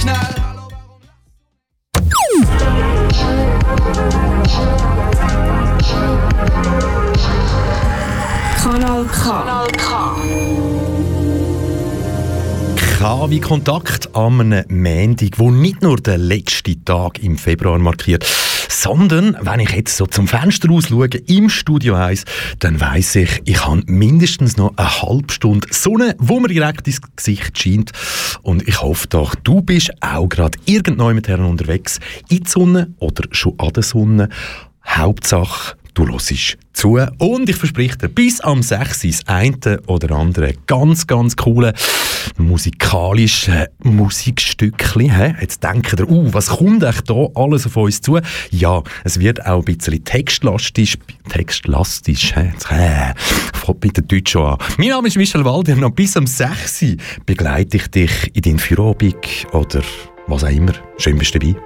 Knall. Kanal K. K wie Kontakt an einem Montag, wo nicht nur der letzte Tag im Februar markiert, sondern wenn ich jetzt so zum Fenster aus schaue, im Studio 1, dann weiss ich, ich habe mindestens noch eine halbe Stunde Sonne, wo mir direkt ins Gesicht scheint. Und ich hoffe doch, du bist auch gerade irgendwann mit Herren unterwegs, in die Sonne oder schon an der Sonne. Hauptsache, du hörst zu. Und ich verspreche dir, bis am 6. das eine oder andere ganz, ganz coole musikalische Musikstückchen. Jetzt denkt ihr, uh, was kommt euch da alles auf uns zu? Ja, es wird auch ein bisschen textlastisch, textlastisch, hä? Äh, bitte Deutsch schon an. Mein Name ist Michel Walder und bis am 6. begleite ich dich in dein Feierabend oder was auch immer. Schön bist du dabei.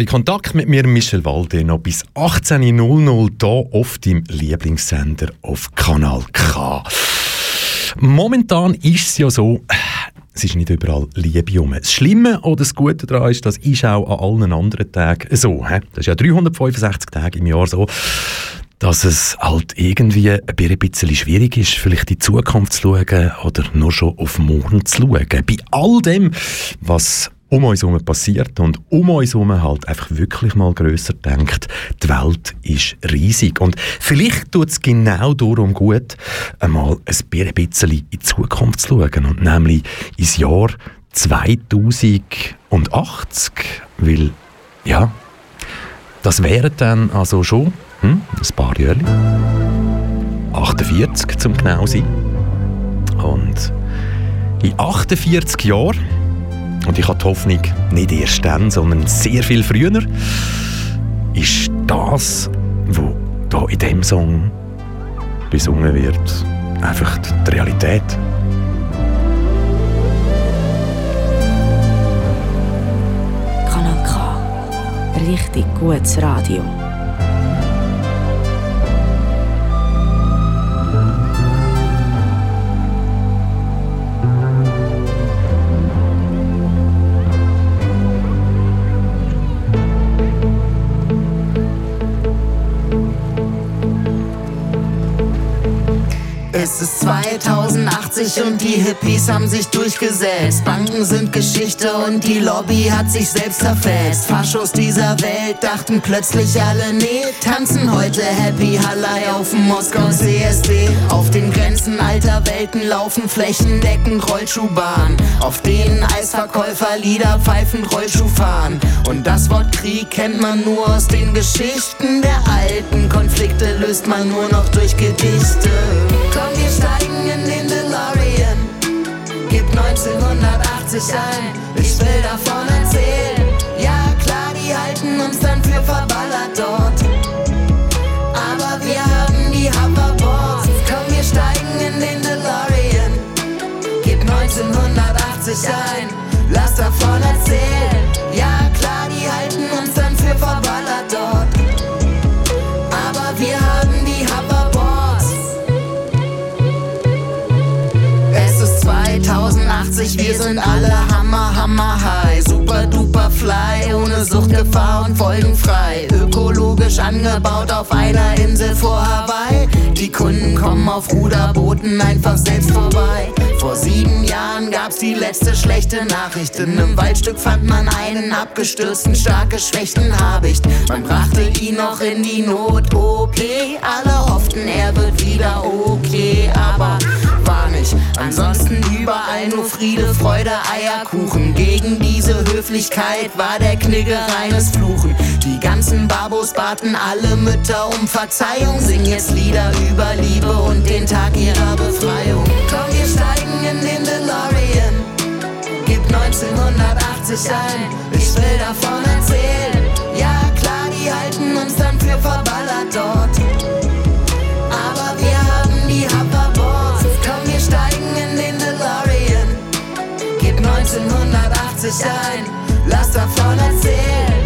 KW Kontakt mit mir, Michel Walde, noch bis 18.00 hier auf deinem Lieblingssender auf Kanal K. Momentan ist es ja so, es ist nicht überall Liebe um. Das Schlimme oder das Gute daran ist, das ist auch an allen anderen Tagen so. He? Das ist ja 365 Tage im Jahr so, dass es halt irgendwie ein bisschen schwierig ist, vielleicht in die Zukunft zu schauen oder nur schon auf morgen zu schauen. Bei all dem, was um uns herum passiert und um uns herum halt einfach wirklich mal grösser denkt, die Welt ist riesig. Und vielleicht tut es genau darum gut, einmal ein bisschen in die Zukunft zu schauen und nämlich ins Jahr 2080, weil, ja, das wäre dann also schon hm, ein paar Jahre. 48 zum genau sein. Und in 48 Jahren und ich habe die Hoffnung, nicht erst dann, sondern sehr viel früher, ist das, was hier in diesem Song besungen wird, einfach die Realität. Kanal K. Richtig gutes Radio. Es ist 2080 und die Hippies haben sich durchgesetzt. Banken sind Geschichte und die Lobby hat sich selbst zerfetzt. Faschos dieser Welt dachten plötzlich alle, nee, tanzen heute Happy Hallei auf dem Moskau CSD. Auf den Grenzen alter Welten laufen flächendeckend Rollschuhbahnen, auf denen Eisverkäufer Lieder pfeifend Rollschuh fahren. Und das Wort Krieg kennt man nur aus den Geschichten der alten Konflikte, löst man nur noch durch Gedichte. Steigen in den DeLorean. Gib 1980 ein, ich will davon erzählen. Ja, klar, die halten uns dann für verballert dort. Aber wir haben die Hoverboards. Komm, wir steigen in den DeLorean. Gib 1980 ein, lass davon erzählen. Wir sind alle hammer, hammer high. Super duper fly, ohne Suchtgefahr und folgenfrei. Ökologisch angebaut auf einer Insel vor Hawaii. Die Kunden kommen auf Ruderbooten einfach selbst vorbei. Vor sieben Jahren gab's die letzte schlechte Nachricht. In einem Waldstück fand man einen abgestürzten, stark geschwächten Habicht. Man brachte ihn noch in die Not-OP. Alle hofften, er wird wieder okay, aber nicht. Ansonsten überall nur Friede, Freude, Eierkuchen. Gegen diese Höflichkeit war der Knigge reines Fluchen. Die ganzen Babos baten alle Mütter um Verzeihung. Sing jetzt Lieder über Liebe und den Tag ihrer Befreiung. Komm, wir steigen in den DeLorean. Gib 1980 ein, ich will davon erzählen. Ja, klar, die halten uns dann für verballert dort. 1980 ein, lass davon erzählen.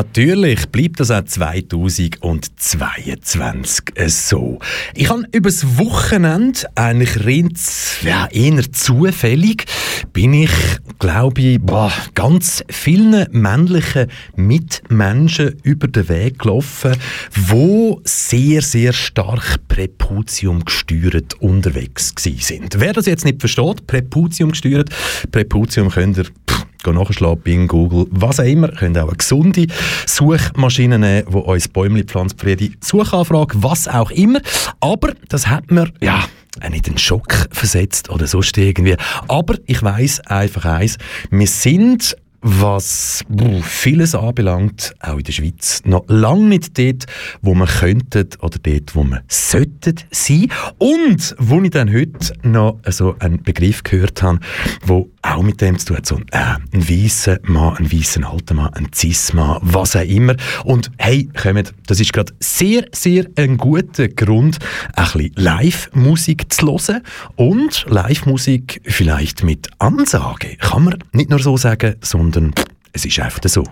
Natürlich bleibt das auch 2022 so. Ich habe übers Wochenende eigentlich ja, eher zufällig bin ich, glaube ich, boah, ganz vielen männlichen Mitmenschen über den Weg gelaufen, wo sehr, sehr stark Präputium gesteuert unterwegs sind. Wer das jetzt nicht versteht, Präputium gesteuert, Präputium könnt ihr pff, nachschlagen, Bing, Google, was auch immer. Ihr könnt auch eine gesunde Suchmaschine nehmen, die uns für jede Suchanfrage, was auch immer. Aber das hat mir, ja, nicht einen Schock versetzt oder sonst irgendwie. Aber ich weiß einfach eins, wir sind was vieles anbelangt, auch in der Schweiz, noch lange nicht dort, wo wir könnten oder dort, wo wir sollten sein. Und wo ich dann heute noch so einen Begriff gehört habe, wo auch mit dem zu tun hat, so äh, ein weißer Mann, ein weißer alter Mann, ein Cis-Mann, was auch immer. Und hey, kommt, das ist gerade sehr, sehr ein guter Grund, ein bisschen Live-Musik zu hören und Live-Musik vielleicht mit Ansage. Kann man nicht nur so sagen, sondern sondern es ist einfach so.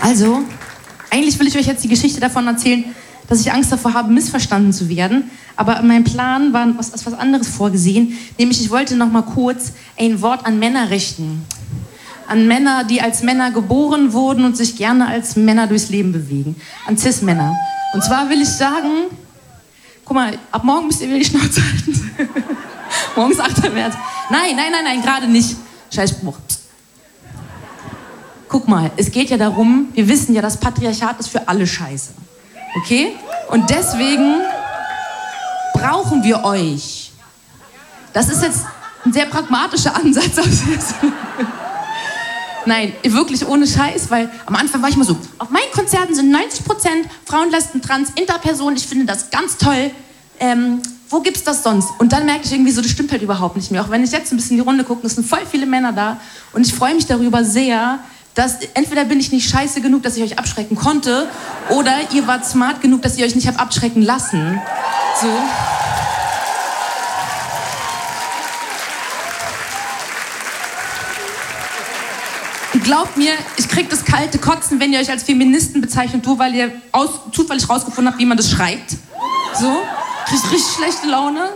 Also, eigentlich will ich euch jetzt die Geschichte davon erzählen, dass ich Angst davor habe, missverstanden zu werden. Aber mein Plan war was, was anderes vorgesehen, nämlich ich wollte noch mal kurz ein Wort an Männer richten. An Männer, die als Männer geboren wurden und sich gerne als Männer durchs Leben bewegen. An Cis-Männer. Und zwar will ich sagen, guck mal, ab morgen müsst ihr wieder die Schnauze halten. Morgens achterwärts. Nein, nein, nein, nein, gerade nicht. Scheißspruch. Guck mal, es geht ja darum, wir wissen ja, das Patriarchat ist für alle scheiße. Okay? Und deswegen brauchen wir euch. Das ist jetzt ein sehr pragmatischer Ansatz. Nein, wirklich ohne Scheiß, weil am Anfang war ich immer so, auf meinen Konzerten sind 90% Frauen, Lesben, Trans, Interpersonen. Ich finde das ganz toll. Ähm, wo gibt's das sonst? Und dann merke ich irgendwie so, das stimmt halt überhaupt nicht mehr. Auch wenn ich jetzt ein bisschen die Runde gucke, es sind voll viele Männer da und ich freue mich darüber sehr, dass entweder bin ich nicht scheiße genug, dass ich euch abschrecken konnte, oder ihr wart smart genug, dass ihr euch nicht habt abschrecken lassen. So. Glaubt mir, ich krieg das kalte Kotzen, wenn ihr euch als Feministen bezeichnet, nur weil ihr aus, zufällig rausgefunden habt, wie man das schreibt. So krieg richtig schlechte Laune.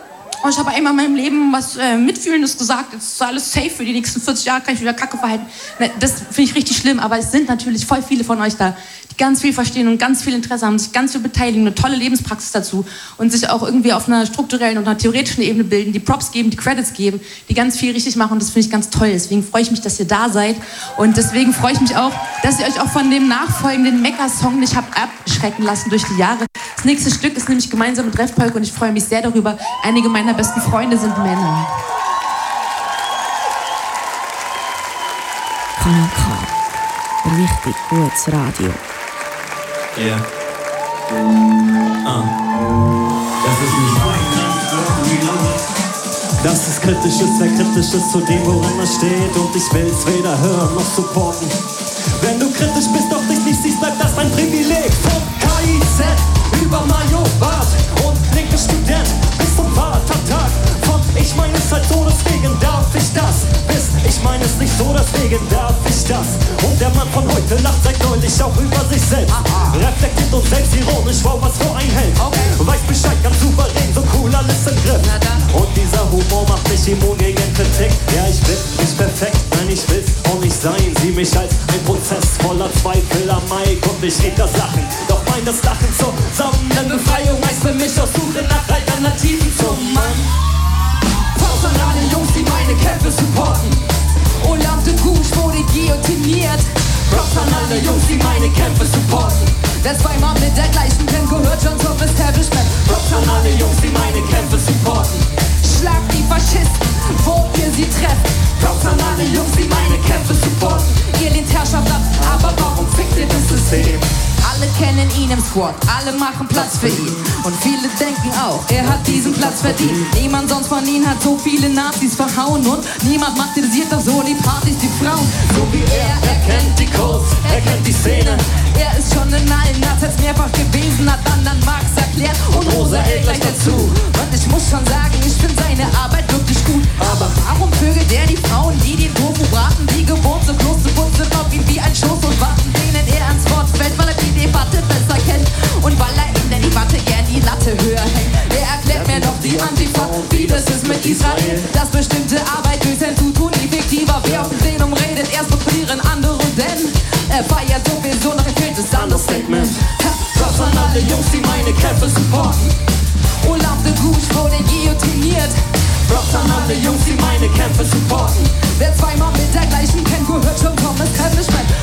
Und ich habe einmal in meinem Leben was äh, Mitfühlendes gesagt. Jetzt ist alles safe für die nächsten 40 Jahre, kann ich wieder Kacke verhalten. Ne, das finde ich richtig schlimm, aber es sind natürlich voll viele von euch da, die ganz viel verstehen und ganz viel Interesse haben, sich ganz viel beteiligen, eine tolle Lebenspraxis dazu und sich auch irgendwie auf einer strukturellen und einer theoretischen Ebene bilden, die Props geben, die Credits geben, die ganz viel richtig machen und das finde ich ganz toll. Deswegen freue ich mich, dass ihr da seid und deswegen freue ich mich auch, dass ihr euch auch von dem nachfolgenden Mecker-Song nicht habt abschrecken lassen durch die Jahre. Das nächste Stück ist nämlich gemeinsam mit Refpolk und ich freue mich sehr darüber. Einige meiner besten Freunde sind Männer. Kanal K. Richtig gutes Radio. Yeah. Ah. Das ist nicht das ist kritisches, wer kritisches zu dem, worin er steht. Und ich will's weder hören noch supporten. Wenn du kritisch bist, doch dich nicht siehst, bleibt das dein Privileg. Vom KIZ über Majorbad und linke Student bis zum Vatertag. Von ich meine es halt so, deswegen darf ich das. Ich meine es nicht so, deswegen darf ich das. Und der Mann von heute lacht seit neulich auch über sich selbst. Reflektiert und selbstironisch, wow, was für ein Held. Weiß Bescheid, ganz souverän, so cool, alles im Griff. Und dieser Humor macht mich immun gegen Kritik. Ja, ich bin nicht perfekt, nein, ich will's auch nicht sein. Sieh mich als ein Prozess voller Zweifel am Mike und ich red das Lachen. Doch mein das Lachen zusammen, denn Befreiung heißt für mich auf Suche nach ihn im Squad. Alle machen Platz für ihn. Und viele denken auch, er hat diesen Platz verdient. Niemand sonst von ihnen hat so viele Nazis verhauen. Und niemand materialisiert doch so die Partys, die Frauen. So wie er, er kennt die Codes, er kennt die Szene. Er ist schon in allen Nazis mehrfach gewesen, hat dann an Marx erklärt und Rosa hält gleich dazu. Und ich muss schon sagen, ich finde seine Arbeit wirklich gut. Aber warum vögelt er die Frauen, die den Tofu braten, die gewohnt sind, bloß zu putzen, auf ihn wie ein Schoß und warten, denen er ans Wort fällt, weil er die Debatte besser kennt und weil er in der Debatte gern die Latte höher hängt. Er erklärt mir doch die Antifa, wie das ist mit Israel, dass bestimmte Arbeit durch sein Zutun effektiver wer auf den Plenum redet, erst probieren andere denn er feiert sowieso noch ein fehltes Understatement. Props an alle Jungs, die meine Kämpfe supporten. Olaf de Gouche wurde guillotiniert. Props an alle Jungs, die meine Kämpfe supporten. Wer zweimal mit der gleichen kennt, gehört schon Thomas Kevin Props an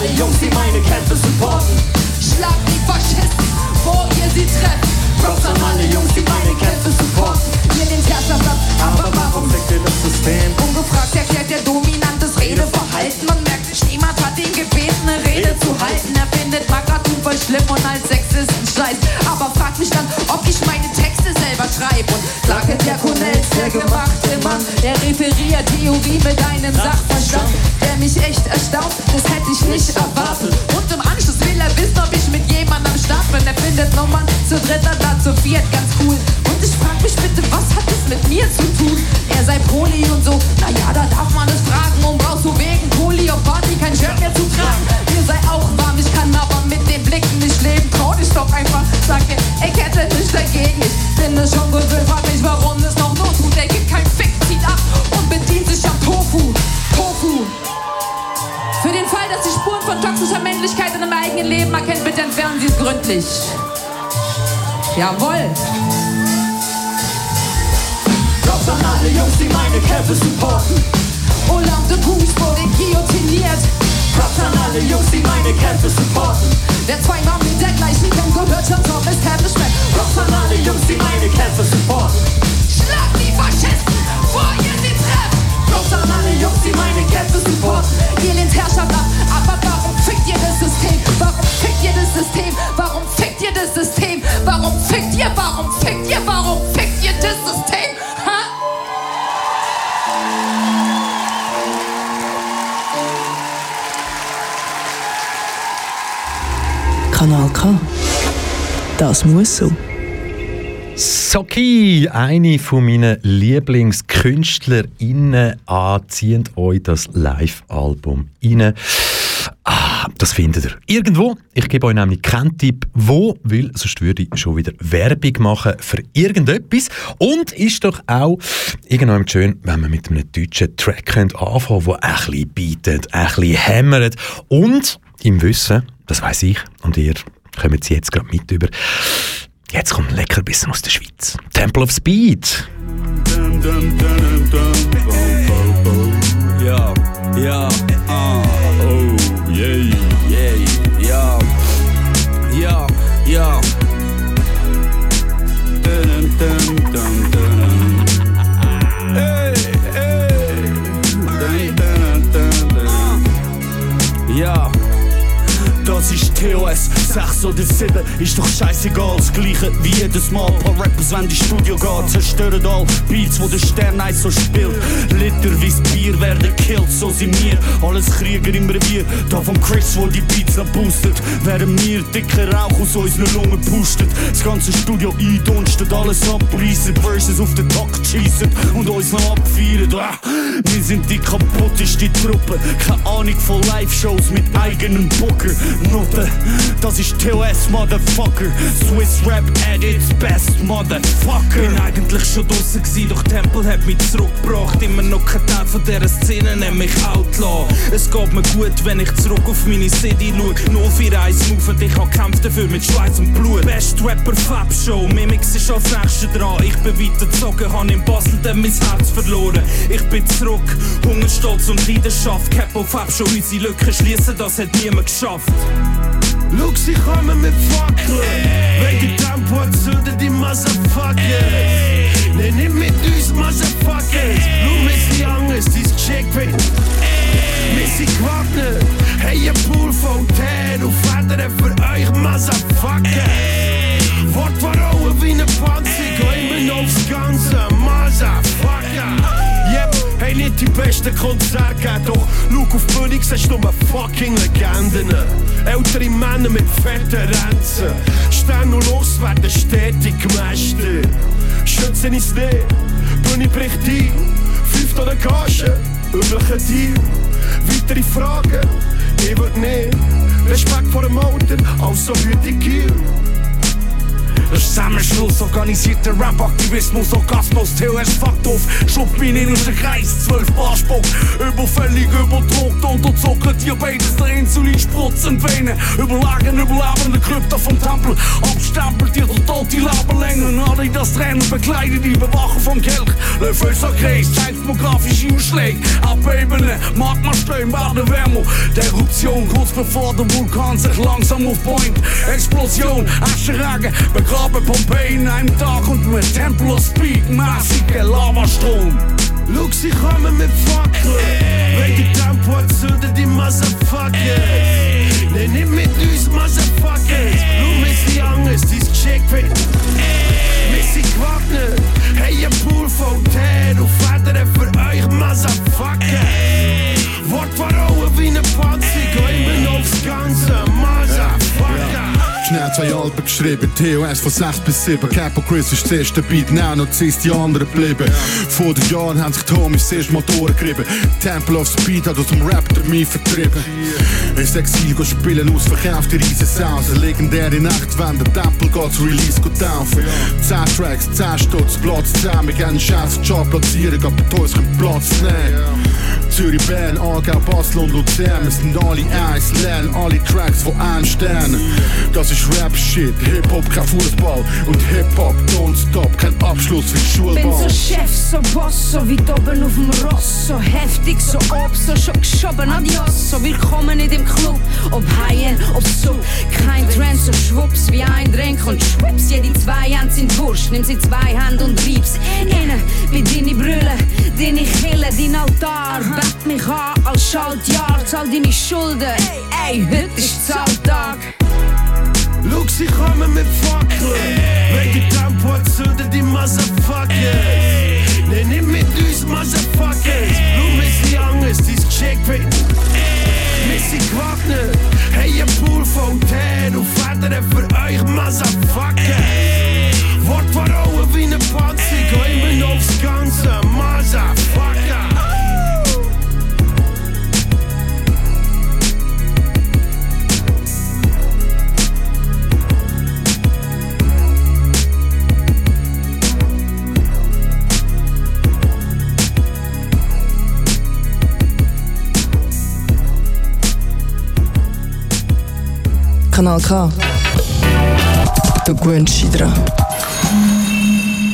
alle Jungs, die meine Kämpfe supporten. Schlag die Faschisten, vor ihr sie treffen. Props an alle Jungs, die meine Kämpfe supporten. Ihr den Herrschaft ab, aber warum fickt ihr das System? Ungefragt erklärt der dominantes Redeverhalten. Man merkt, niemand hat ihn gebeten, eine Rede zu halten. Er findet Magatum voll schlimm und als Sexisten scheiß. Aber fragt mich dann, ob ich meine Texte selber schreibe. Und klage der Cornell, der gemachte Mann. Er referiert Theorie mit einem Sachverstand, der mich echt erstaunt. Das ich nicht erwartet. Und im Anschluss will er wissen, ob ich mit jemandem Start bin. Er findet Nummern zu dritter, da zu viert, ganz cool. Und ich frag mich bitte, was hat das mit mir zu tun? Er sei Poli und so, naja, da darf man es fragen. Und brauchst du wegen Poli auf Party kein Shirt mehr zu tragen? Mir sei auch warm, ich kann aber mit den Blicken nicht leben. Trau dich doch einfach, sag er, ich hätte nicht dagegen. Ich bin es schon gründlich. Jawohl. Props an alle Jungs, die meine Kämpfe supporten. Olaf de Goose wurde guillotiniert. Props an alle Jungs, die meine Kämpfe supporten. Wer zweimal mit der gleichen Gang gehört, schon Thomas Campbell Props an alle Jungs, die meine Kämpfe supporten. Schlag die Faschisten, vor ihr sie treffen. Props an alle Jungs, die meine Kämpfe supporten. Ihr lehnt Herrschaft ab, aber das System? Warum fickt ihr das System? Warum fickt ihr das System? Warum fickt ihr? Warum fickt ihr? Warum fickt ihr das System? Ha? Kanal K. Das muss so. Soki, eine von meinen LieblingskünstlerInnen, zieht euch das Live-Album rein. Das findet ihr irgendwo. Ich gebe euch nämlich keinen Tipp, wo, weil sonst würde ich schon wieder Werbung machen für irgendetwas. Und ist doch auch irgendwann schön, wenn man mit einem deutschen Track könnt anfangen der ein bisschen bietet, ein bisschen hämmert. Und im Wissen, das weiß ich und ihr kommt jetzt gerade mit über. Jetzt kommt ein Leckerbissen aus der Schweiz. Temple of Speed. Ja, ja, TOS, 6 oder 7, ist doch scheißegal. Das gleiche wie jedes Mal. Paar Rappers, wenn die Studio geht, zerstören all Beats, wo der Stern eins so spielt. Literweise Bier werden killt, so sind wir. Alles Krieger im Revier, da vom Chris, wo die Beats noch boostet. Während wir dicker Rauch aus unseren Lungen pustet. Das ganze Studio eindunstet, alles abreißen, Verses auf den Takt schießen und uns noch abfeiern. Ah, Wir sind die kaputteste Truppe, keine Ahnung von Live-Shows mit eigenem Booker. Note, das ist TOS, Motherfucker. Swiss Rap at its best, Motherfucker. Bin eigentlich schon draussen gewesen, doch Tempel hat mich zurückgebracht. Immer noch kein Teil von dieser Szene, nenn mich Outlaw. Es geht mir gut, wenn ich zurück auf meine City schau. 041 Move und ich hab kämpft dafür mit Schweiß und Blut. Best Rapper Fab Show, Mimix ist als nächste dran. Ich bin weitergezogen, hab in Basel dann mein Herz verloren. Ich bin zurück, Hunger, Stolz und Leidenschaft. Capo Fab Show, unsere Lücken schließen, das hat niemand geschafft. Kommen mit Fackeln. Wegen Tempo zünden die Motherfuckers. Nee, nicht mit uns Motherfuckers. Nur mit die Angst, die bin. Wir sind gewappnet, hey, ein Pool voll Teer und Federn für euch, Motherfucker. Wort verhauen wie ein Panzer, gehen wir aufs Ganze, Motherfucker. Hey, nicht die besten Konzerte doch schau auf die Bühne, siehst nur fucking Legenden. Ältere Männer mit fetten Ränzen. Stern und los werden stetig gemästet. Schützen ins nicht, Bühne bricht ein. Fünf Tonnen Gage, üblicher Deal. Weitere Fragen, ich würd nicht. Respekt vor dem Alter, also hüte Kiel. Das Zusammenschluss, organisierter Rap-Aktivismus, Orgasmus, TOS fuckt auf, Schub mich in unseren Kreis, zwölf Barspuck, überfällig, überdruckt, unterzuckert, Diabetes, der Insulin spritzen Venen, überlagen, überlebende Krypta vom Tempel, abstempelt ihr total die Laberlängen, alle das Rennen bekleidet, die Bewacher vom Kelch, Löffelscher Kreis, seismografische Ausschläge, Abebene, Magma stehen, werden wärmer, der Eruption, kurz bevor der Vulkan sich langsam aufbäumt, Explosion, Ascheregen, begraben Pompeji in einem Tag und mit Tempel of Speed, massiger Lavastrom. Schau, sie kommen mit Fackeln. Die Tempo zünden, die Motherfuckers. Nein, nicht mit uns, Motherfuckers. Schau, wir sind anders, dein Geschick wird. Wir sind gewappnet. Hey, ein Pool voll Teer und Federn für euch, Motherfucker. Wort verhauen wie ein Panzer, gehen wir aufs Ganze, Motherfucker. Schnell zwei Alben geschrieben, TOS von 6 bis 7. Capo Chris ist das erste Beat, Nano ist die anderen geblieben. Vor den Jahren haben sich die Homies zuerst Motoren gerieben. Temple of Speed hat aus dem Rap mich vertrieben. Ins Exil go spielen, ausverkauft die riesen Sounds. Eine legendäre Nacht, wenn der Tempel geht zu Release go taufen. 10 Tracks, 10 Stutz, Platz 10. Wir gehen einen scheiß Job platzieren, aber die Toys können Platz nehmen. Zürich, Bern, Aargau, Basel und Luzern. Wir sind alle eins, lernen alle Tracks von einem Stern. Das ist Rap-Shit, Hip-Hop, kein Fußball. Und Hip-Hop, don't stop, kein Abschluss wie Bin so. Chef, so Boss, so weit oben auf dem Ross, so heftig, so ob, so schon geschoben, adios, so willkommen in dem Club, ob Haien, ob so, kein Trend, so schwupps, wie ein Drink und schwupps, jede zwei Hände sind Wurscht, nimm sie zwei Hände und reib's innen, wie deine Brille, deine Kille, dein Altar, bett mich an als Schaltjahr, zahl deine Schulden, ey, heute ist Zahltag. Schau, sie kommen mit Fackeln. Wenn die Tempo zünden, die Motherfuckers. Nein, nicht mit uns, Motherfuckers. Schau, wir sind anders, dein Geschick wird. Wir sind gewappnet. Hey, ein Pool voll Teer und Federn für euch, Motherfucker. Wort verhauen wie ein Panzer, gehen wir aufs Ganze, Motherfucker. Kanal K. Du gewöhnst dich.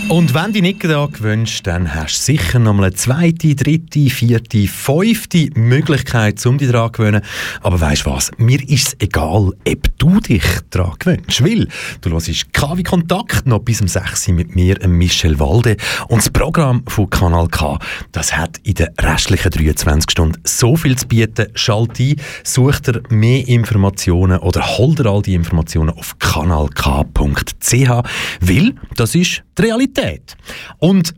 Und wenn du nicht da gewünscht, dann hast du sicher noch mal eine zweite, dritte, vierte, fünfte Möglichkeit, um dich daran zu gewöhnen. Aber weißt du was? Mir ist es egal, ob du dich daran gewöhnst. Weil du hörst KW Kontakt noch bis um 6 Uhr mit mir, Michel Walde. Und das Programm von Kanal K, das hat in den restlichen 23 Stunden so viel zu bieten. Schalt ein, such dir mehr Informationen oder hol dir all die Informationen auf kanalk.ch, weil das ist die Realität. Und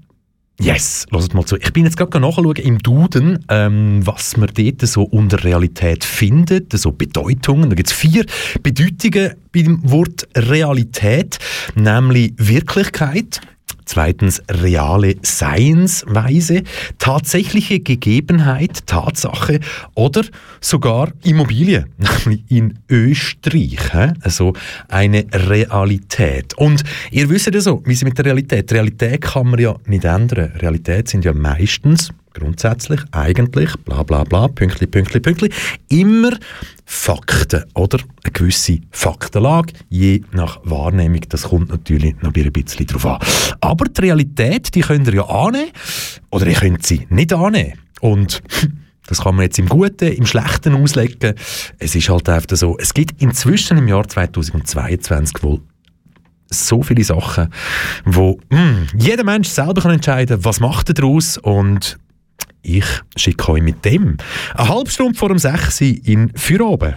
Yes, hört mal zu. Ich bin jetzt gerade nachschauen im Duden, ähm, was man dort so unter Realität findet, so Bedeutungen. Da gibt es vier Bedeutungen beim Wort Realität, nämlich Wirklichkeit, Zweitens reale Seinsweise, tatsächliche Gegebenheit, Tatsache oder sogar Immobilie, nämlich in Österreich. Also eine Realität. Und ihr wisst ja so, wie sie mit der Realität. Realität kann man ja nicht ändern. Realität sind ja meistens grundsätzlich, eigentlich, bla bla bla, Pünktli, Pünktli, Pünktli, immer Fakten oder eine gewisse Faktenlage, je nach Wahrnehmung. Das kommt natürlich noch ein bisschen drauf an. Aber die Realität, die könnt ihr ja annehmen oder ihr könnt sie nicht annehmen. Und das kann man jetzt im Guten, im Schlechten auslegen. Es ist halt einfach so, es gibt inzwischen im Jahr 2022 wohl so viele Sachen, wo mh, jeder Mensch selber kann entscheiden was macht er daraus und Ich schicke euch mit dem eine halbe Stunde vor dem 6 Uhr in Feierabend.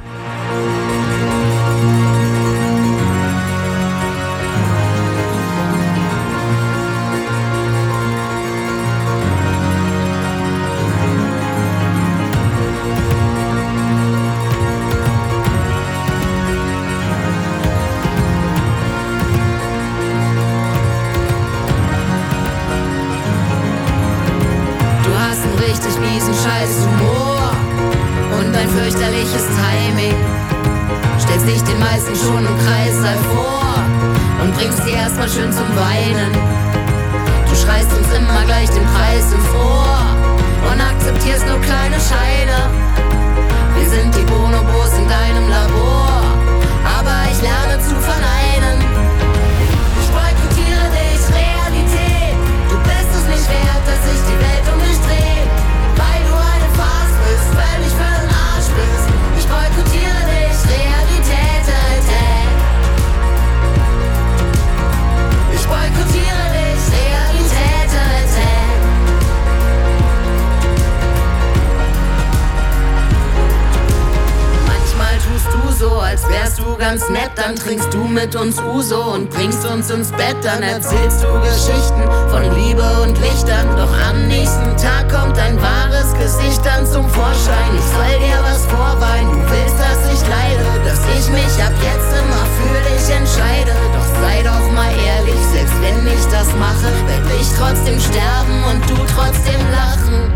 Dann trinkst du mit uns Uso und bringst uns ins Bett, dann erzählst du Geschichten von Liebe und Lichtern. Doch am nächsten Tag kommt dein wahres Gesicht dann zum Vorschein. Ich soll dir was vorweinen, du willst, dass ich leide, dass ich mich ab jetzt immer für dich entscheide. Doch sei doch mal ehrlich, selbst wenn ich das mache, werd ich trotzdem sterben und du trotzdem lachen.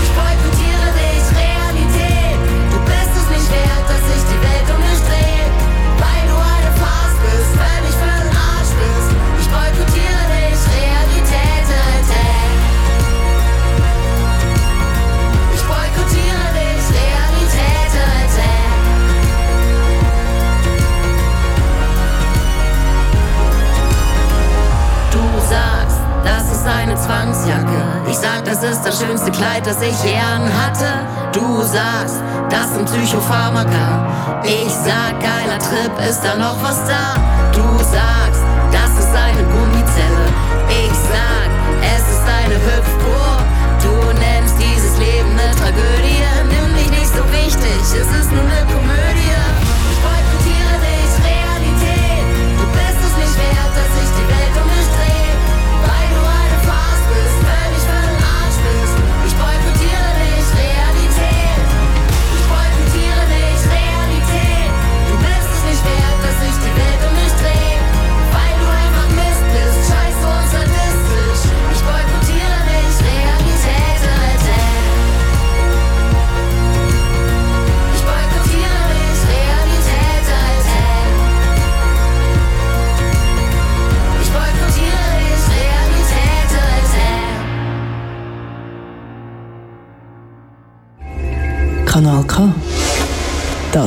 Ich boykottiere dich, Realität. Du bist es nicht wert, dass sich die Welt um das ist eine Zwangsjacke. Ich sag, das ist das schönste Kleid, das ich je hatte. Du sagst, das sind Psychopharmaka. Ich sag, geiler Trip, ist da noch was da? Du sagst, das ist eine Gummizelle. Ich sag, es ist eine Hüpfburg. Du nennst dieses Leben eine Tragödie. Nimm dich nicht so wichtig, es ist nur eine Komödie.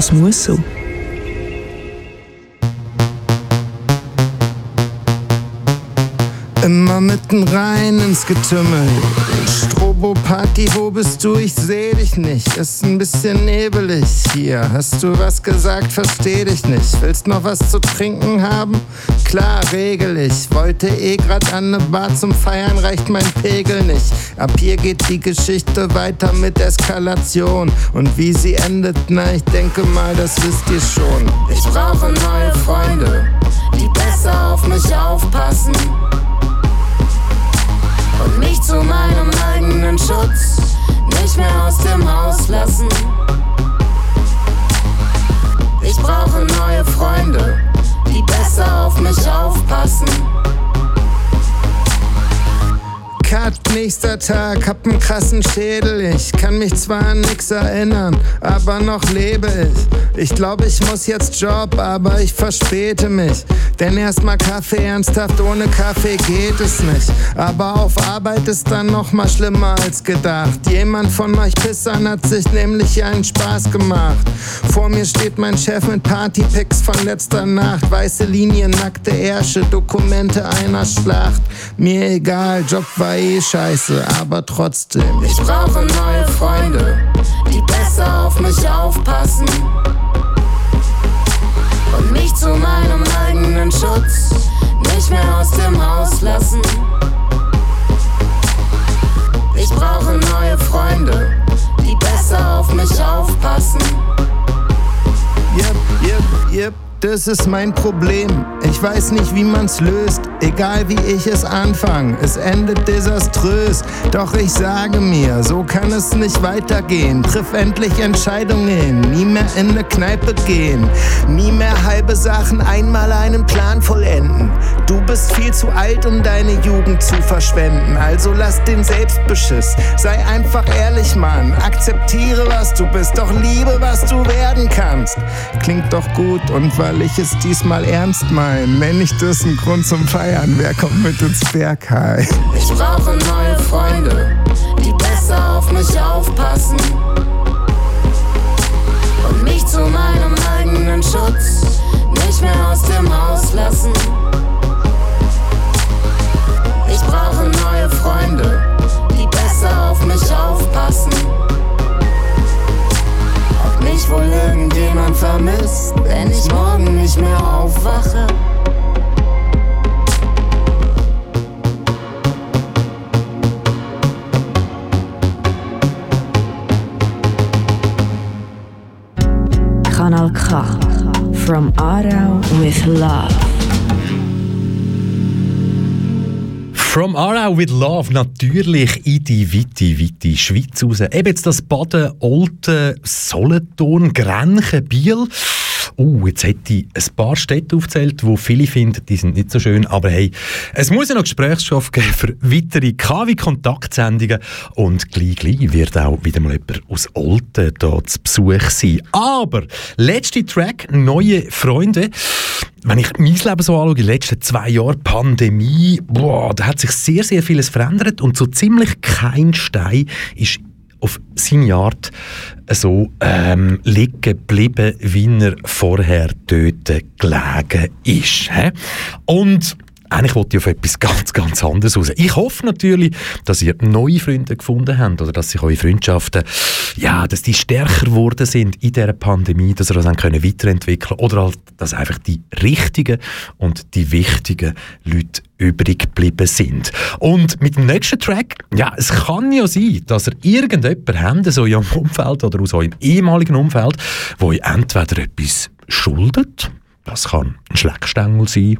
Das muss Immer mitten rein ins Getümmel. Strobo-Party, wo bist du? Ich seh dich nicht. Ist ein bisschen nebelig hier. Hast du was gesagt? Versteh dich nicht. Willst noch was zu trinken haben? Klar, regel ich. Wollte eh grad an ne Bar zum Feiern, reicht mein Pegel nicht. Ab hier geht die Geschichte weiter mit Eskalation. Und wie sie endet, na, ich denke mal, das wisst ihr schon. Ich brauche neue Freunde, die besser auf mich aufpassen und mich zu meinem eigenen Schutz nicht mehr aus dem Haus lassen. Ich brauche neue Freunde, die besser auf mich aufpassen. Cut, nächster Tag, hab einen krassen Schädel. Ich kann mich zwar an nix erinnern, aber noch lebe ich. Ich glaube, ich muss jetzt Job, aber ich verspäte mich. Denn erstmal Kaffee, ernsthaft, ohne Kaffee geht es nicht. Aber auf Arbeit ist dann noch mal schlimmer als gedacht. Jemand von euch Pissern hat sich nämlich einen Spaß gemacht. Vor mir steht mein Chef mit Partypics von letzter Nacht. Weiße Linien, nackte Ärsche, Dokumente einer Schlacht. Mir egal, Job war eh scheiße, aber trotzdem. Ich brauche neue Freunde, die besser auf mich aufpassen. Und mich zu meinem eigenen Schutz nicht mehr aus dem Haus lassen. Ich brauche neue Freunde, die besser auf mich aufpassen. Yep, yep, yep das ist mein Problem. Ich weiß nicht, wie man's löst. Egal wie ich es anfange, es endet desaströs. Doch ich sage mir, so kann es nicht weitergehen. Triff endlich Entscheidungen, nie mehr in eine Kneipe gehen. Nie mehr halbe Sachen, einmal einen Plan vollenden. Du bist viel zu alt, um deine Jugend zu verschwenden. Also lass den Selbstbeschiss. Sei einfach ehrlich, Mann. Akzeptiere, was du bist, doch liebe, was du werden kannst. Klingt doch gut und weil ich es diesmal ernst mein, nenn ich das einen Grund zum Feiern. Wer kommt mit ins Bergheim? Ich brauche neue Freunde, die besser auf mich aufpassen und mich zu meinem eigenen Schutz nicht mehr aus dem Haus lassen. Ich brauche neue Freunde, die besser auf mich aufpassen. Mich wohl irgendjemand vermisst, wenn ich morgen nicht mehr aufwache. Kanal K. From Aarau with Love. From Aarau with Love natürlich in die weite, weite Schweiz raus. Eben jetzt das Baden, Olten, Solothurn, Grenchen, Biel. Uh, jetzt hätte ich ein paar Städte aufgezählt, wo viele finden, die sind nicht so schön. Aber hey, es muss ja noch Gesprächsstoff geben für weitere KW-Kontaktsendungen. Und gleich, gleich wird auch wieder mal jemand aus Olten hier zu Besuch sein. Aber, letzte Track, neue Freunde. Wenn ich mein Leben so anschaue, die letzten zwei Jahre Pandemie, boah, da hat sich sehr, sehr vieles verändert und so ziemlich kein Stein ist auf seine Art so ähm, liegen geblieben, wie er vorher dort gelegen ist. He? Und eigentlich wollte ich auf etwas ganz, ganz anderes raus. Ich hoffe natürlich, dass ihr neue Freunde gefunden habt oder dass sich eure Freundschaften, ja, dass die stärker geworden sind in dieser Pandemie, dass ihr das dann können weiterentwickeln oder halt, dass einfach die richtigen und die wichtigen Leute übrig geblieben sind. Und mit dem nächsten Track, ja, es kann ja sein, dass ihr irgendjemanden habt, in eurem Umfeld oder aus eurem ehemaligen Umfeld, wo ihr entweder etwas schuldet, das kann ein Schleckstängel sein,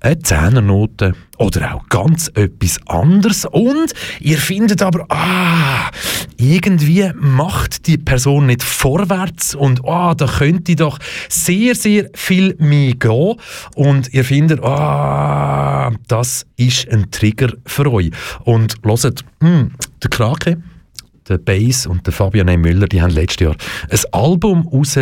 eine Zehnernote oder auch ganz etwas anderes. Und ihr findet aber, ah, irgendwie macht die Person nicht vorwärts und ah, da könnte doch sehr, sehr viel mehr gehen. Und ihr findet, ah, das ist ein Trigger für euch. Und hört, hm, der Krake, der Bass und der Fabian M. Müller, die haben letztes Jahr ein Album raus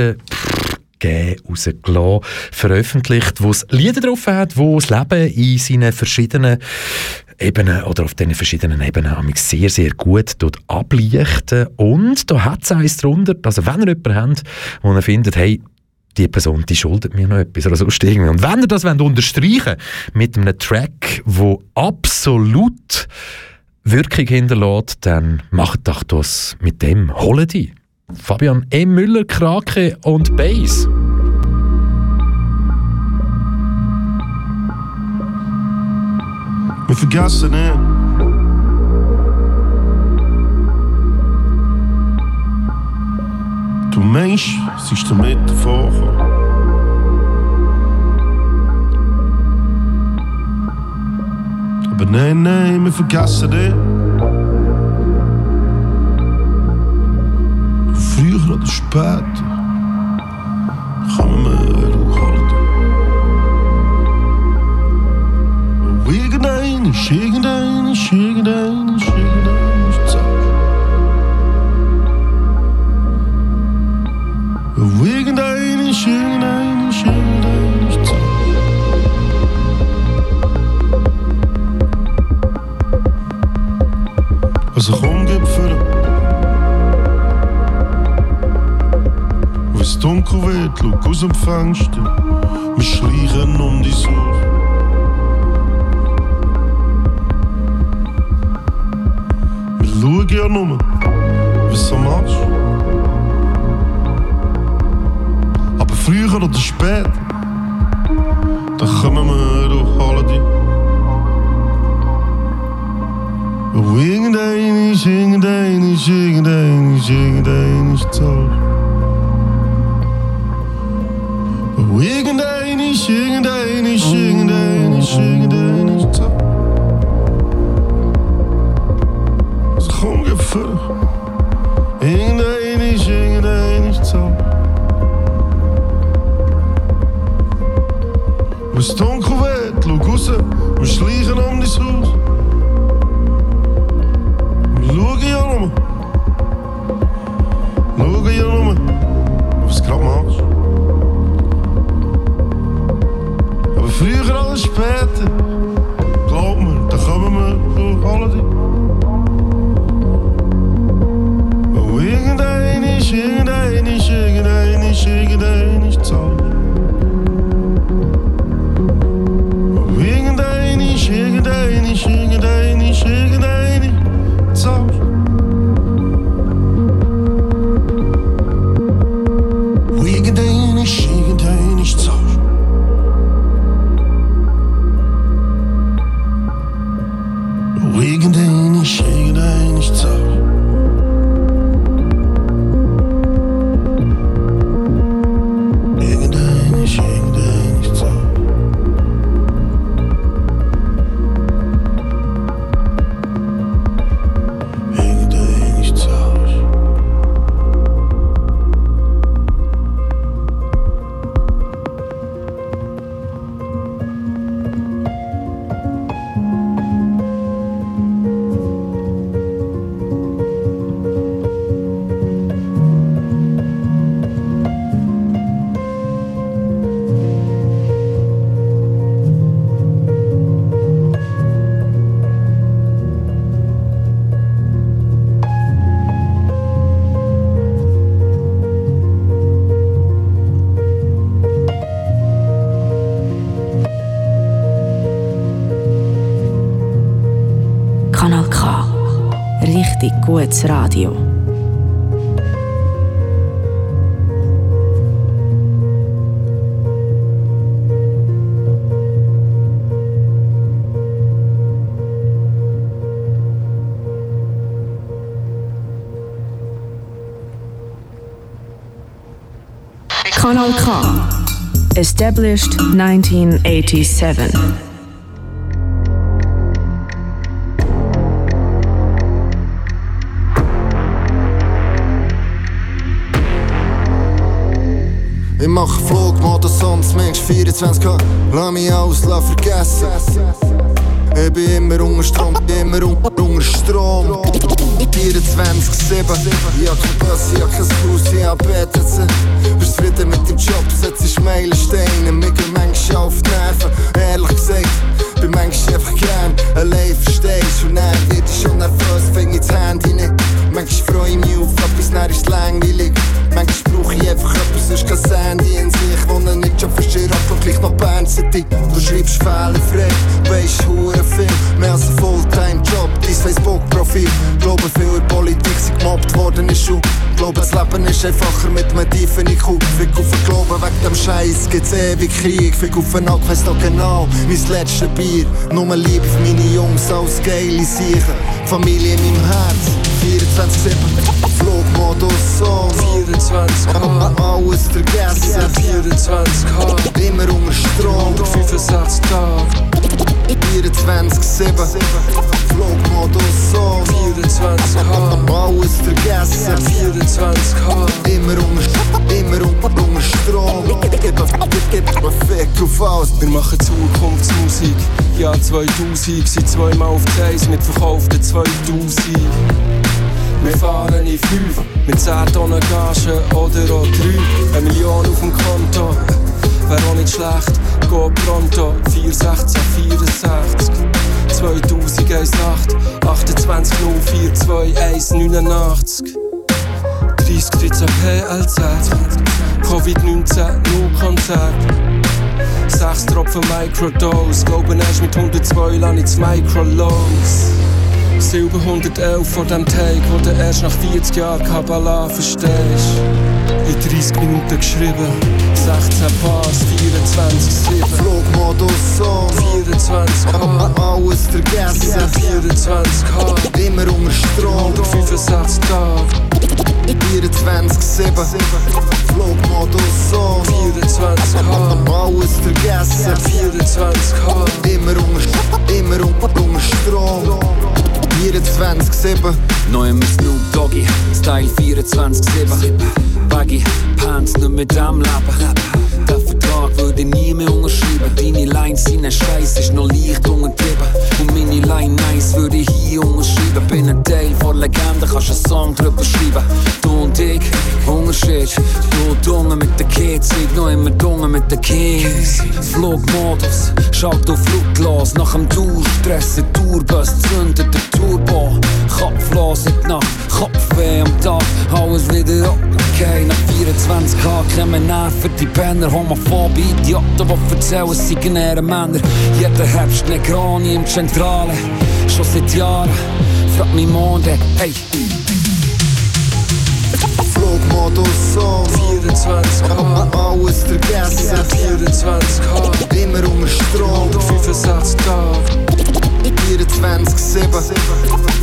gegeben, rausgelassen, veröffentlicht, wo es Lieder drauf hat, wo das Leben in seinen verschiedenen Ebenen oder auf diesen verschiedenen Ebenen sehr, sehr gut dort ablichten. Und da hat es eins drunter, also wenn ihr jemanden habt, wo ihr findet, hey, die Person, die schuldet mir noch etwas oder sonst irgendwie. Und wenn ihr das wollt, unterstreichen mit einem Track, wo absolut Wirkung hinterlässt, dann macht doch das mit dem. Holen die. Fabian M. Müller, Krake und Bass. Wir vergessen nicht. Du Mensch, ist damit vorgekommen. Aber nein, nein, wir vergessen nicht. Früher oder später kann man mir halten. Irgendein ist irgendein ist irgendein ist irgendein ist Zeit. Irgendein ist Zeit. Also komm, Wenn es dunkel wird, schau aus dem Fenster. Wir schleichen um die Haus. Wir schauen ja nur, was du machst. Aber früher oder später, dann kommen wir doch alle die. Irgendein ist, irgendein ist, irgendein ist, irgendein ist irgendein ist, irgendein ist, irgendein ist, irgendein ist so. Also komm, geh vor. Irgendein K. Richtig gutes Radio. Kanal K. Established 1987. Ich mache Flugmodus, sonst Mensch 24K. Lass mich alles lass vergessen. Ich bin immer unter Strom, immer unter, Strom. 24-7. Ich hab kein Bus, ich hab kein Haus, ich hab BTC. Zufrieden mit dem Job, setzt Meilensteine. Mir gehen manchmal auf die Nerven, ehrlich gesagt. Bin manchmal einfach gern allein, verstehst Und dann wird ich schon nervös, fäng ich das Handy nicht. Manchmal freu ich mich auf etwas, dann ist es langweilig. Manchmal brauch ich einfach etwas, sonst kein Sandy in sich. Wohne nicht schon verstehe, aber gleich noch Bern. Du schreibst fehlerfrei, weisst hure viel. Mehr als ein Fulltime-Job, dein Facebook-Profil. Glaube viel in Politik sind gemobbt worden in Schule. Glaube das Leben ist einfacher mit einem tiefen IQ. Fick auf den Glauben, wegen dem Scheiß gibt's ewig Krieg. Fick auf den Nack, weiss noch genau, mein letztes Bier. Nur Liebe für meine Jungs, alles geile Siechen. Familie in meinem Herz, 24-7. Flugmodus on. 24 Alles vergessen. 24 K. Immer unter Strom. 65 Tage. 24-7. Flugmodus on. 24 K. Alles vergessen. 24 K. Immer immer unter, Alles. Wir machen Zukunftsmusik. Ja, 2000 sind zweimal auf Eis mit verkauften 2000. Wir fahren in 5 mit 10 Tonnen Gage oder auch 3. Eine Million auf dem Konto, wär auch nicht schlecht. Go pronto, 416, 64. 2001 8, 28 04 2 189. 30 13 PLZ, Covid-19, nur Konzert. 6 Tropfen Microdose, glauben erst mit 102 lang ins Micro los. Silber 111 vor dem Take, wo du erst nach 40 Jahren Kabbalah verstehst. In 30 Minuten geschrieben, 16 Bars, 24, 7. Flugmodus on 24k, Alles vergessen. 24k, Immer unter Strom. 65 Tage, 24-7 Flugmodus on 24k, Alles vergessen. 24k, Immer unter, immer unter Strom 24-7 Neu im Snoop Doggy, Style 24-7 Baggy, Pants nicht mit Der Vertrag würde nie mehr unterschreiben. Deine Lines sind ein Scheiß, ist noch leicht untertrieben Und meine Line nice würde ich hier unterschreiben. Bin ein Teil von Legende, kannst einen Song drüber schreiben. Du und ich, Unterschied Du Dunge mit den Kids, ich noch immer Dunge mit den Kings Flugmodus, schalt auf Flugglas. Nach dem Tourstress, der Tourbus zündet der Turbo. Kopflos in die Nacht, Kopfweh am Tag Alles wieder okay, nach 24k kommen Nerven Die Penner, homophobe Idioten, die erzählen, es seien Männer. Jeder Herbst Negroni im Zentrale. Schon seit Jahren, frag mich Monde, hey. Flugmodus on 24k, Alles vergessen. 24k, Immer unter Strom. 65 Tage, 24-7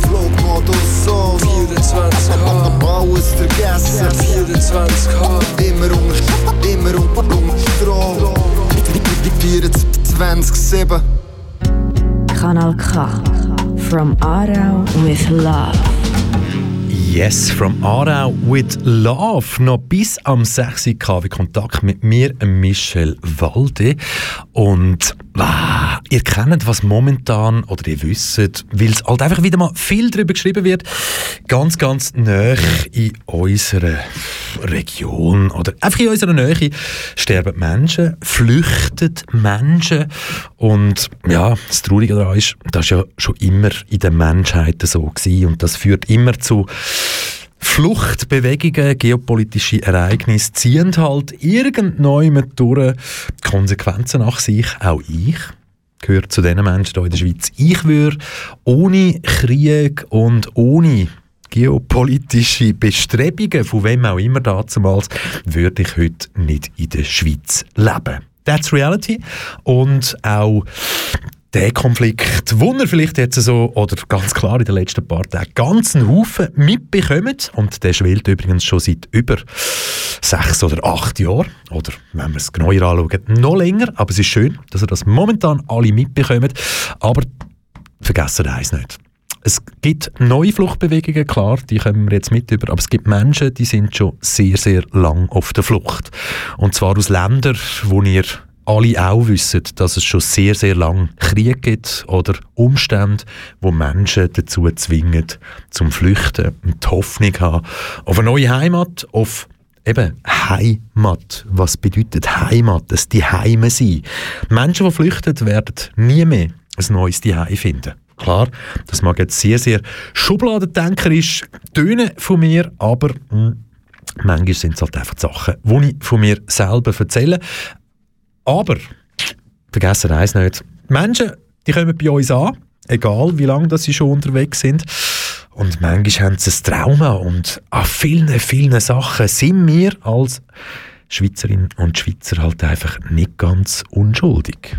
Flugmodus on 24k, Alles vergessen 24k, Immer unter, immer unter, unter Strom 24-7 Kanal K. From Aarau with Love. Yes, from Aarau with Love. Noch bis am 6. KW Kontakt mit mir, Michel Walde. Und ah, ihr kennt, was momentan, oder ihr wisst, weil es halt einfach wieder mal viel darüber geschrieben wird, ganz, ganz nah in unserer Region oder einfach in unserer Nähe sterben Menschen, flüchten Menschen. Und ja, das Traurige daran ist, das ist ja schon immer in der Menschheit so gewesen. Und das führt immer zu Fluchtbewegungen, geopolitische Ereignisse ziehen halt irgendwann durch Konsequenzen nach sich. Auch ich gehöre zu den Menschen hier in der Schweiz. Ich würde ohne Krieg und ohne geopolitische Bestrebungen, von wem auch immer damals, würde ich heute nicht in der Schweiz leben. That's reality. Und auch der Konflikt, wo ihr vielleicht jetzt so, oder ganz klar in den letzten paar Tagen, ganzen Haufen mitbekommt, und der schwelt übrigens schon seit über sechs oder acht Jahren, oder wenn wir es genauer anschauen, noch länger, aber es ist schön, dass ihr das momentan alle mitbekommt, aber vergessen eins nicht. Es gibt neue Fluchtbewegungen, klar, die kommen wir jetzt mit über, aber es gibt Menschen, die sind schon sehr, sehr lang auf der Flucht. Und zwar aus Ländern, wo ihr alle auch wissen, dass es schon sehr, sehr lang Krieg gibt oder Umstände, wo Menschen dazu zwingen, zum Flüchten und die Hoffnung haben auf eine neue Heimat, auf eben Heimat. Was bedeutet Heimat? Das die Heime sein. Menschen, die flüchten, werden nie mehr ein neues Zuhause finden. Klar, das mag jetzt sehr, sehr schubladendenkerisch tönen von mir, aber mh, manchmal sind es halt einfach Sachen, die ich von mir selber erzähle. Aber, vergessen eins nicht, Menschen, die kommen bei uns an, egal wie lange sie schon unterwegs sind. Und manchmal haben sie ein Trauma und an vielen, vielen Sachen sind wir als Schweizerinnen und Schweizer halt einfach nicht ganz unschuldig.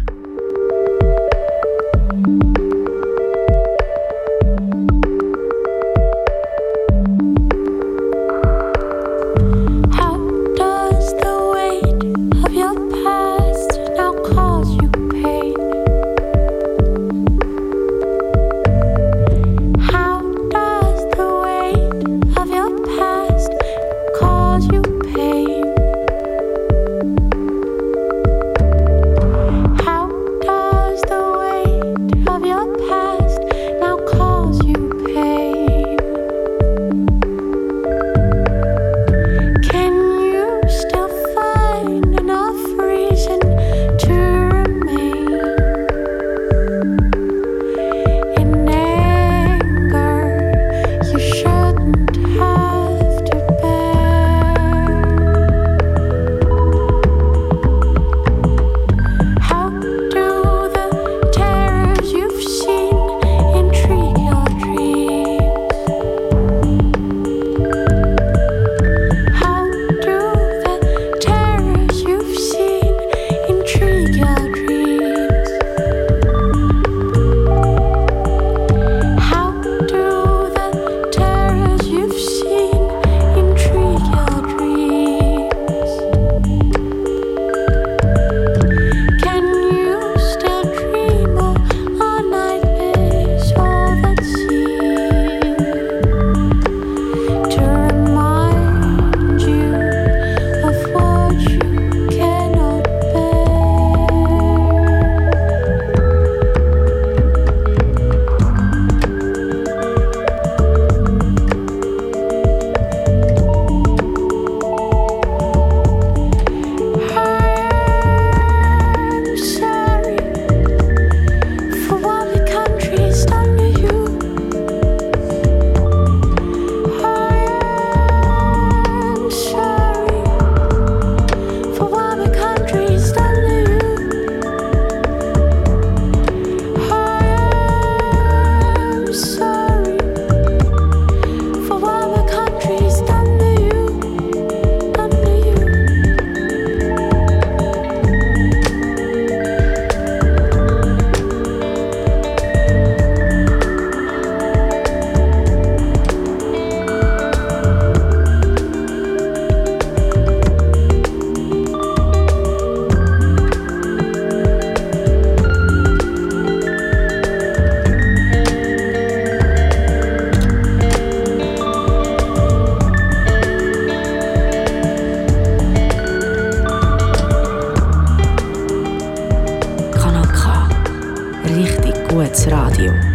Radio.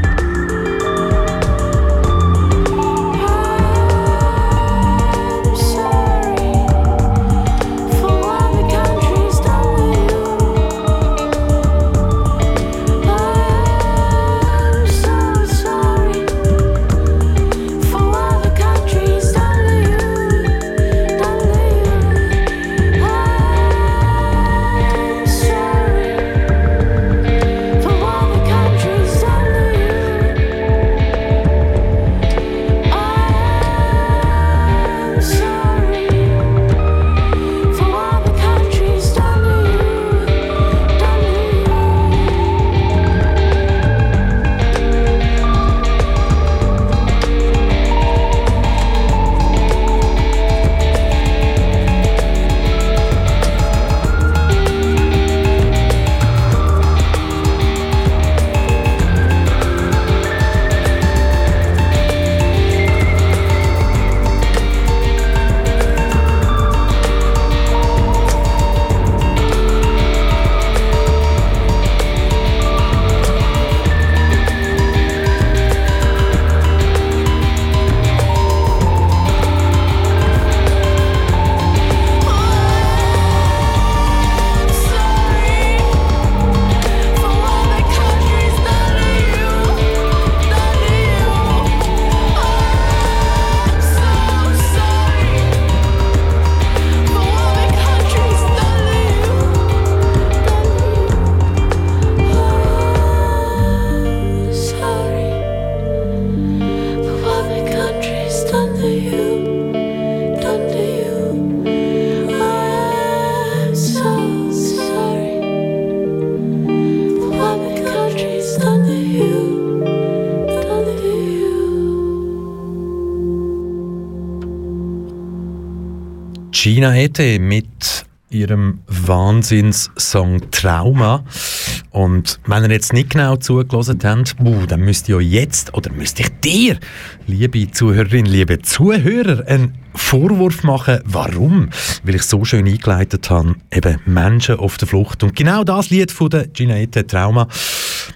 Gina Ete mit ihrem Wahnsinnssong Trauma. Und wenn ihr jetzt nicht genau zugelassen habt, buh, dann müsst ihr jetzt, oder müsste ich dir, liebe Zuhörerin, liebe Zuhörer, einen Vorwurf machen. Warum? Weil ich so schön eingeleitet habe, eben Menschen auf der Flucht. Und genau das Lied von der Ginette Trauma,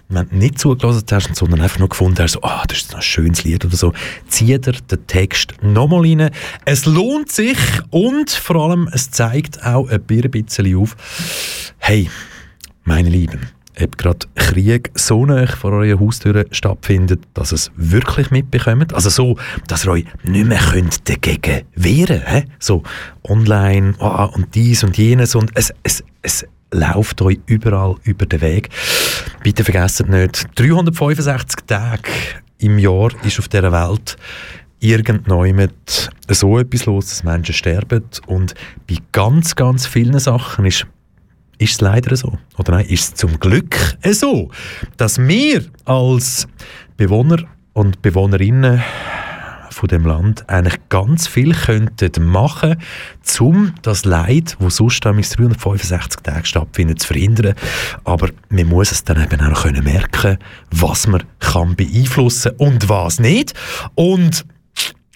wenn du nicht zugelassen hast, sondern einfach nur gefunden hast, so, ah, das ist ein schönes Lied oder so, zieh dir den Text nochmal rein. Es lohnt sich und vor allem, es zeigt auch ein bisschen auf, hey, meine Lieben, ob gerade Krieg so nah vor eurer Haustür stattfindet, dass es wirklich mitbekommt. Also so, dass ihr euch nicht mehr könnt dagegen wehren könnt. So online oh, und dies und jenes und es, es, es läuft euch überall über den Weg. Bitte vergesst nicht, 365 Tage im Jahr ist auf dieser Welt irgendjemand so etwas los, dass Menschen sterben und bei ganz, ganz vielen Sachen ist ist es leider so. Oder nein, ist es zum Glück so, dass wir als Bewohner und Bewohnerinnen von dem Land eigentlich ganz viel könnten machen, um das Leid, wo sonst 365 Tage stattfindet, zu verhindern. Aber man muss es dann eben auch können merken, was man kann beeinflussen und was nicht. Und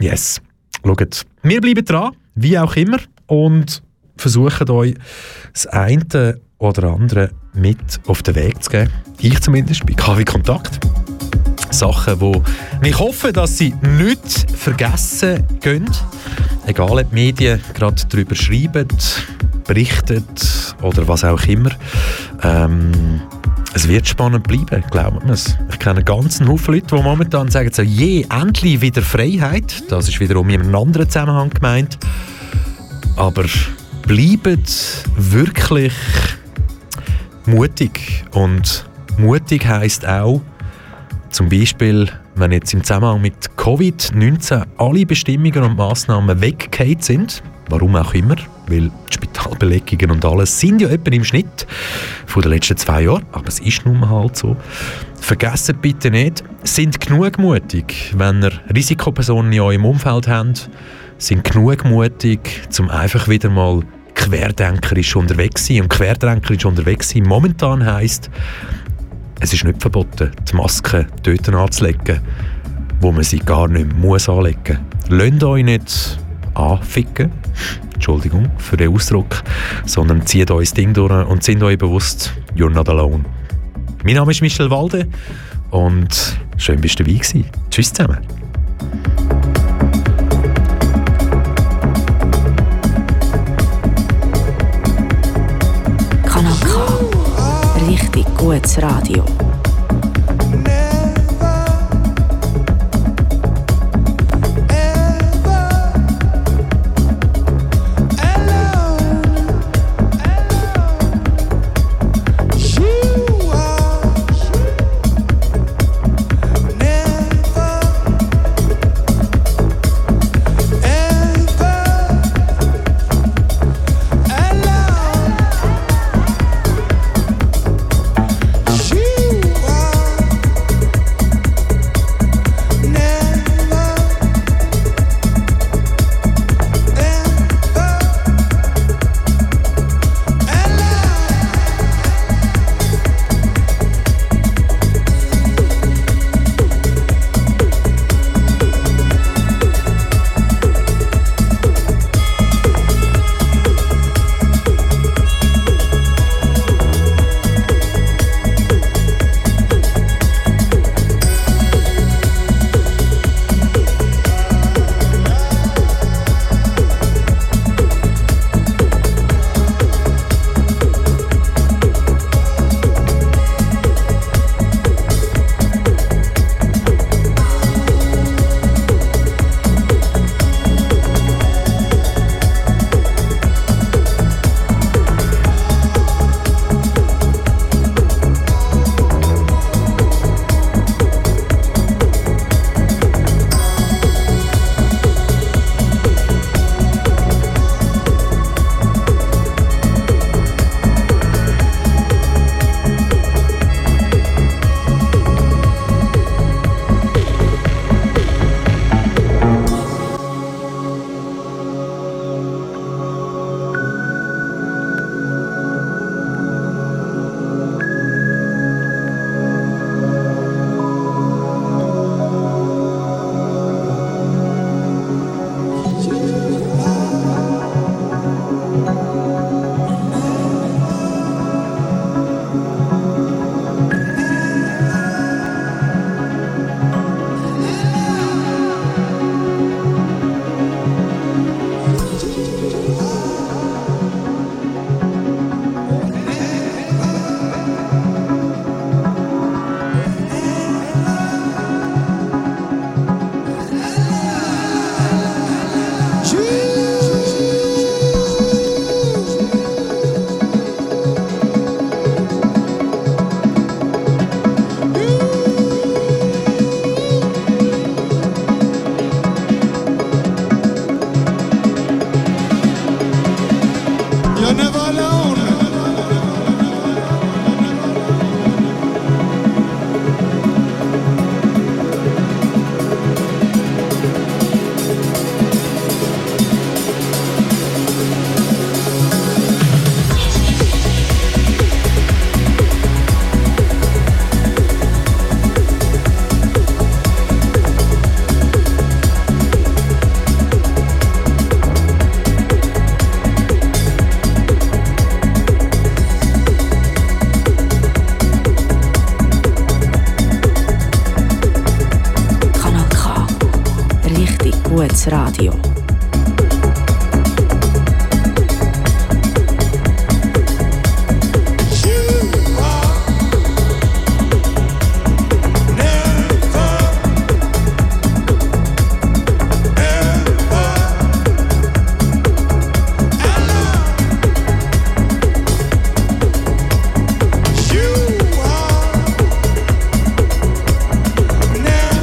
yes, schaut, wir bleiben dran, wie auch immer. Und versuchen euch das eine oder andere mit auf den Weg zu geben. Ich zumindest bei KW Kontakt. Sachen, wo ich hoffe, dass sie nicht vergessen gehen. Egal, ob die Medien gerade darüber schreiben, berichten oder was auch immer. Ähm, es wird spannend bleiben, glaubt mir es. Ich kenne einen ganzen Haufen Leute, die momentan sagen, so, je, endlich wieder Freiheit. Das ist wiederum in einem anderen Zusammenhang gemeint. Aber bleibt wirklich mutig. Und mutig heißt auch, zum Beispiel, wenn jetzt im Zusammenhang mit Covid-19 alle Bestimmungen und Massnahmen weggefallen sind, warum auch immer, weil die Spitalbeleggungen und alles sind ja etwa im Schnitt von den letzten zwei Jahren, aber es ist nun mal halt so. Vergessen bitte nicht, sind genug mutig, wenn ihr Risikopersonen in eurem Umfeld habt, sind genug mutig, um einfach wieder mal querdenkerisch unterwegs sein. Und querdenkerisch unterwegs sein momentan heisst, es ist nicht verboten, die Maske dort anzulegen, wo man sie gar nicht muss anlegen muss. Lasst euch nicht anficken, Entschuldigung für den Ausdruck, sondern zieht euch das Ding durch und seid euch bewusst, you're not alone. Mein Name ist Michel Walde und schön bist du dabei gewesen. Tschüss zusammen. Gutes Radio.